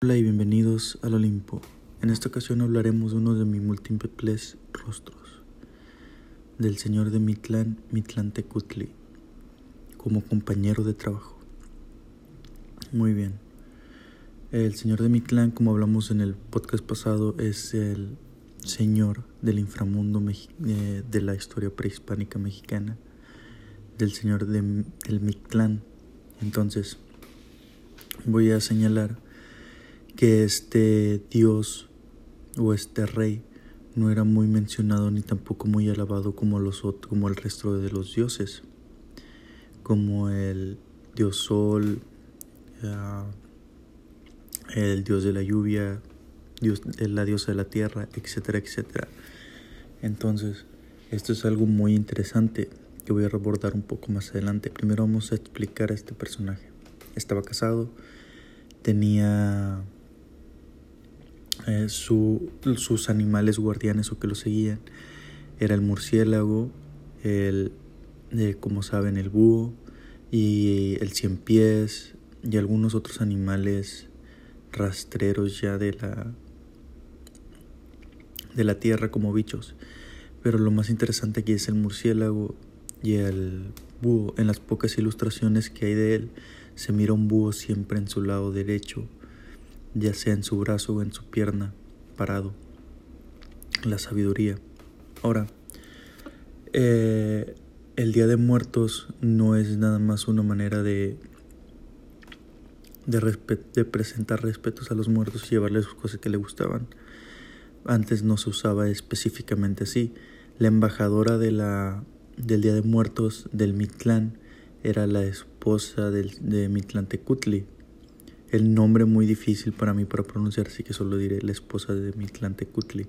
Hola y bienvenidos al Olimpo. En esta ocasión hablaremos de uno de mis múltiples rostros, del señor de Mitlán, Mitlantecutli, como compañero de trabajo. Muy bien. El señor de Mitlán, como hablamos en el podcast pasado, es el señor del inframundo eh, de la historia prehispánica mexicana, del señor de, del Mictlán. Entonces, voy a señalar que este dios o este rey no era muy mencionado ni tampoco muy alabado como, los, como el resto de los dioses, como el dios sol, ah, el dios de la lluvia, dios, la diosa de la tierra, etcétera, etcétera. Entonces, esto es algo muy interesante que voy a abordar un poco más adelante. Primero vamos a explicar a este personaje. Estaba casado, tenía eh, sus animales guardianes o que lo seguían era el murciélago, el, eh, como saben, el búho y el cien pies y algunos otros animales rastreros ya de la de la tierra como bichos. Pero lo más interesante aquí es el murciélago y el búho. En las pocas ilustraciones que hay de él, se mira un búho siempre en su lado derecho ya sea en su brazo o en su pierna, parado. La sabiduría. Ahora, eh, el Día de Muertos no es nada más una manera de, de, presentar respetos a los muertos y llevarles cosas que le gustaban. Antes no se usaba específicamente así. La embajadora de la, del Día de Muertos del Mictlán era la esposa del, de Mitlantecutli, el nombre muy difícil para mí para pronunciar, así que solo diré la esposa de Mitlantecutli.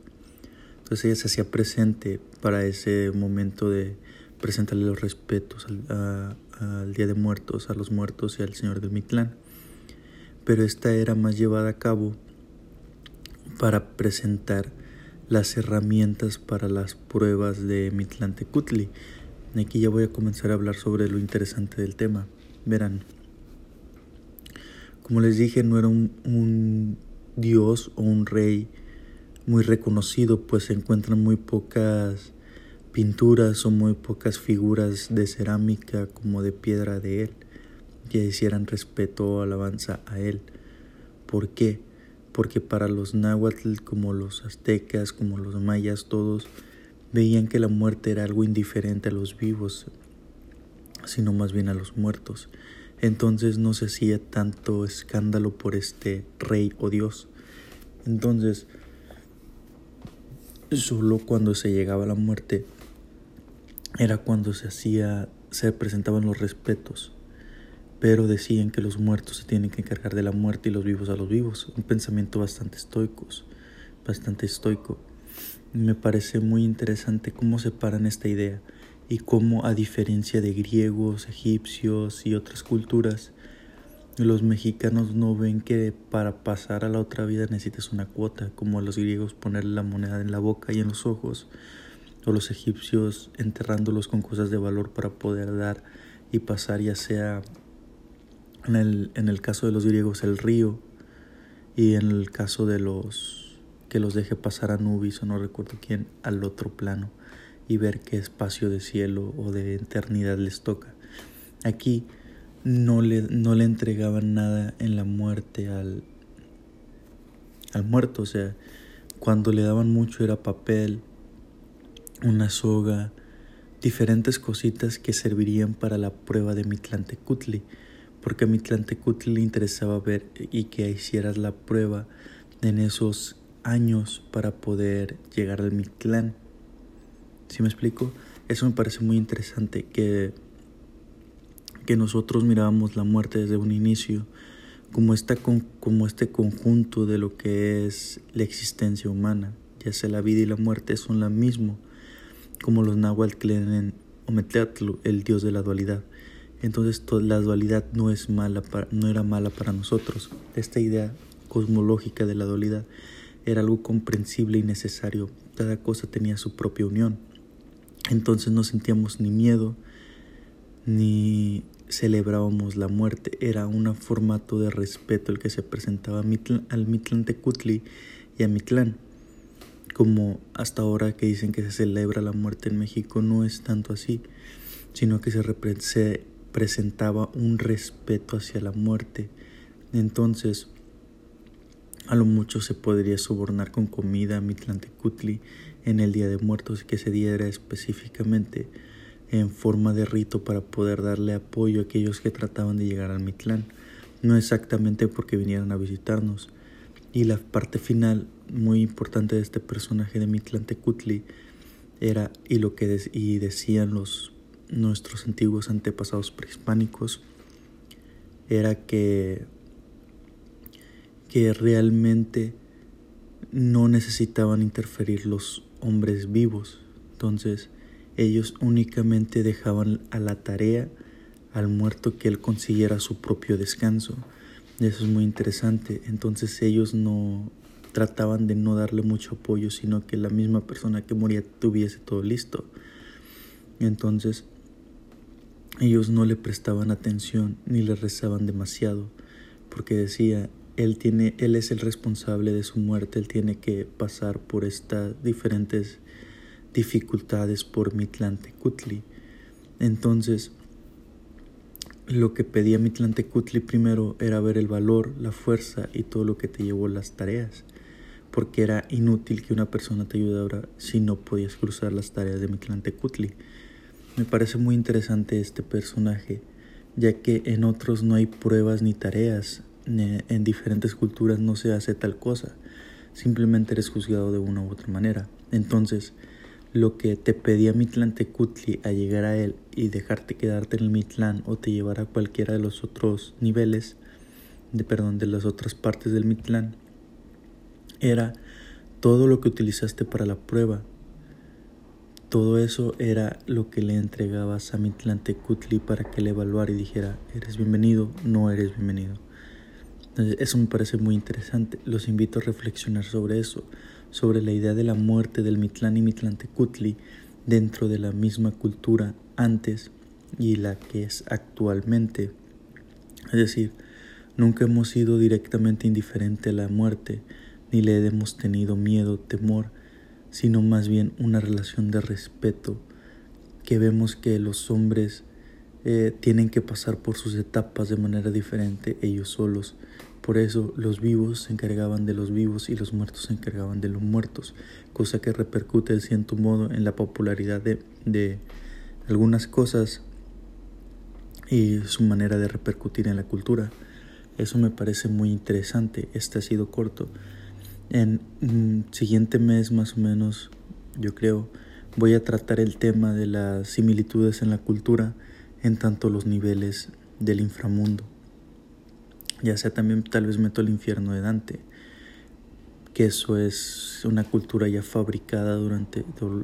Entonces ella se hacía presente para ese momento de presentarle los respetos al, al, Día de Muertos, a los muertos y al Señor del Mitlán. Pero esta era más llevada a cabo para presentar las herramientas para las pruebas de Mitlantecutli. Aquí ya voy a comenzar a hablar sobre lo interesante del tema. Verán. Como les dije, no era un, dios o un rey muy reconocido, pues se encuentran muy pocas pinturas o muy pocas figuras de cerámica como de piedra de él que hicieran respeto o alabanza a él. ¿Por qué? Porque para los náhuatl, como los aztecas, como los mayas, todos veían que la muerte era algo indiferente a los vivos, sino más bien a los muertos. Entonces no se hacía tanto escándalo por este rey o dios. Entonces, solo cuando se llegaba a la muerte era cuando se hacía, se presentaban los respetos. Pero decían que los muertos se tienen que encargar de la muerte y los vivos a los vivos. Un pensamiento bastante estoico, bastante estoico. Me parece muy interesante cómo separan esta idea y cómo a diferencia de griegos, egipcios y otras culturas, los mexicanos no ven que para pasar a la otra vida necesitas una cuota, como a los griegos ponerle la moneda en la boca y en los ojos, o los egipcios enterrándolos con cosas de valor para poder dar y pasar ya sea en el, en el caso de los griegos el río y en el caso de los que los deje pasar a Nubis o no recuerdo quién al otro plano y ver qué espacio de cielo o de eternidad les toca. Aquí no le, no le entregaban nada en la muerte al, al muerto, o sea, cuando le daban mucho era papel, una soga, diferentes cositas que servirían para la prueba de Mitlantecutli, porque a Mitlantecutli le interesaba ver y que hicieras la prueba en esos años para poder llegar al Mictlán. ¿Sí me explico? Eso me parece muy interesante, que, que nosotros mirábamos la muerte desde un inicio como, esta, como este conjunto de lo que es la existencia humana, ya sea la vida y la muerte son la mismo, como los náhuatl creen en Ometlatl, el dios de la dualidad. Entonces la dualidad no, es mala para, no era mala para nosotros. Esta idea cosmológica de la dualidad era algo comprensible y necesario. Cada cosa tenía su propia unión. Entonces no sentíamos ni miedo, ni celebrábamos la muerte. Era un formato de respeto el que se presentaba al Mitlán Tecutli y a Mitlán. Como hasta ahora que dicen que se celebra la muerte en México, no es tanto así, sino que se, se presentaba un respeto hacia la muerte. Entonces, a lo mucho se podría sobornar con comida a Mitlantecutli en el Día de Muertos que se diera específicamente en forma de rito para poder darle apoyo a aquellos que trataban de llegar al Mitlán, no exactamente porque vinieran a visitarnos. Y la parte final muy importante de este personaje de Mitlantecutli era y lo que y decían los nuestros antiguos antepasados prehispánicos era que que realmente no necesitaban interferir los hombres vivos. Entonces ellos únicamente dejaban a la tarea al muerto que él consiguiera su propio descanso. Eso es muy interesante. Entonces ellos no trataban de no darle mucho apoyo, sino que la misma persona que moría tuviese todo listo. Entonces ellos no le prestaban atención ni le rezaban demasiado, porque decía, él tiene él es el responsable de su muerte, él tiene que pasar por estas diferentes dificultades por Mitlantecutli. Entonces, lo que pedía Mitlantecutli primero era ver el valor, la fuerza y todo lo que te llevó las tareas, porque era inútil que una persona te ayudara si no podías cruzar las tareas de Mitlantecutli. Me parece muy interesante este personaje, ya que en otros no hay pruebas ni tareas, en diferentes culturas no se hace tal cosa, simplemente eres juzgado de una u otra manera. Entonces, lo que te pedía Mitlán Tecutli a llegar a él y dejarte quedarte en el Mitlán o te llevar a cualquiera de los otros niveles, de perdón, de las otras partes del Mitlán, era todo lo que utilizaste para la prueba. Todo eso era lo que le entregabas a Mitlán Tecutli para que le evaluara y dijera, eres bienvenido, no eres bienvenido. Eso me parece muy interesante. Los invito a reflexionar sobre eso, sobre la idea de la muerte del Mitlán y Mitlantecutli dentro de la misma cultura antes y la que es actualmente. Es decir, nunca hemos sido directamente indiferente a la muerte, ni le hemos tenido miedo, temor, sino más bien una relación de respeto, que vemos que los hombres eh, tienen que pasar por sus etapas de manera diferente ellos solos por eso los vivos se encargaban de los vivos y los muertos se encargaban de los muertos, cosa que repercute de cierto modo en la popularidad de, de algunas cosas y su manera de repercutir en la cultura. Eso me parece muy interesante. Este ha sido corto. En un siguiente mes más o menos, yo creo, voy a tratar el tema de las similitudes en la cultura en tanto los niveles del inframundo ya sea también tal vez meto el infierno de Dante, que eso es una cultura ya fabricada durante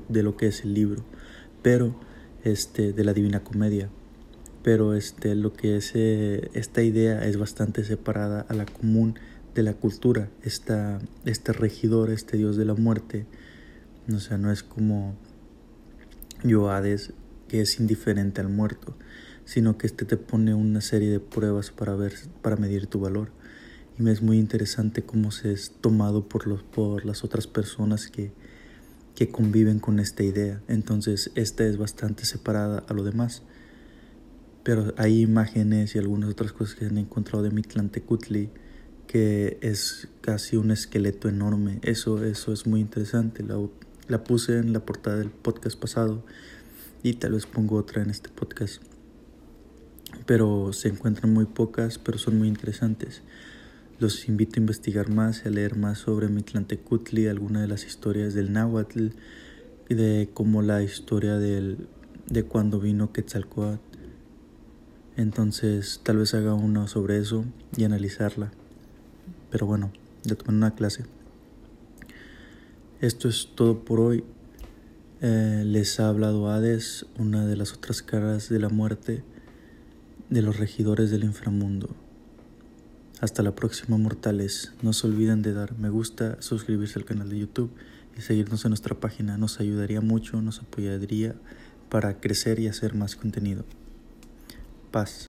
de lo que es el libro, pero este de la Divina Comedia, pero este lo que es eh, esta idea es bastante separada a la común de la cultura, esta, este regidor, este dios de la muerte, o sea, no es como Yoades que es indiferente al muerto, sino que este te pone una serie de pruebas para ver para medir tu valor. Y me es muy interesante cómo se es tomado por los por las otras personas que que conviven con esta idea. Entonces esta es bastante separada a lo demás. Pero hay imágenes y algunas otras cosas que han encontrado de Mitlantecutli que es casi un esqueleto enorme. Eso eso es muy interesante. La, la puse en la portada del podcast pasado y tal vez pongo otra en este podcast pero se encuentran muy pocas, pero son muy interesantes. Los invito a investigar más y a leer más sobre Mitlantecutli, alguna de las historias del náhuatl y de cómo la historia del, de cuando vino Quetzalcoatl. Entonces, tal vez haga uno sobre eso y analizarla. Pero bueno, ya tomé una clase. Esto es todo por hoy. Eh, les ha hablado Hades, una de las otras caras de la muerte de los regidores del inframundo. Hasta la próxima, mortales. No se olviden de dar me gusta, suscribirse al canal de YouTube y seguirnos en nuestra página. Nos ayudaría mucho, nos apoyaría para crecer y hacer más contenido. Paz.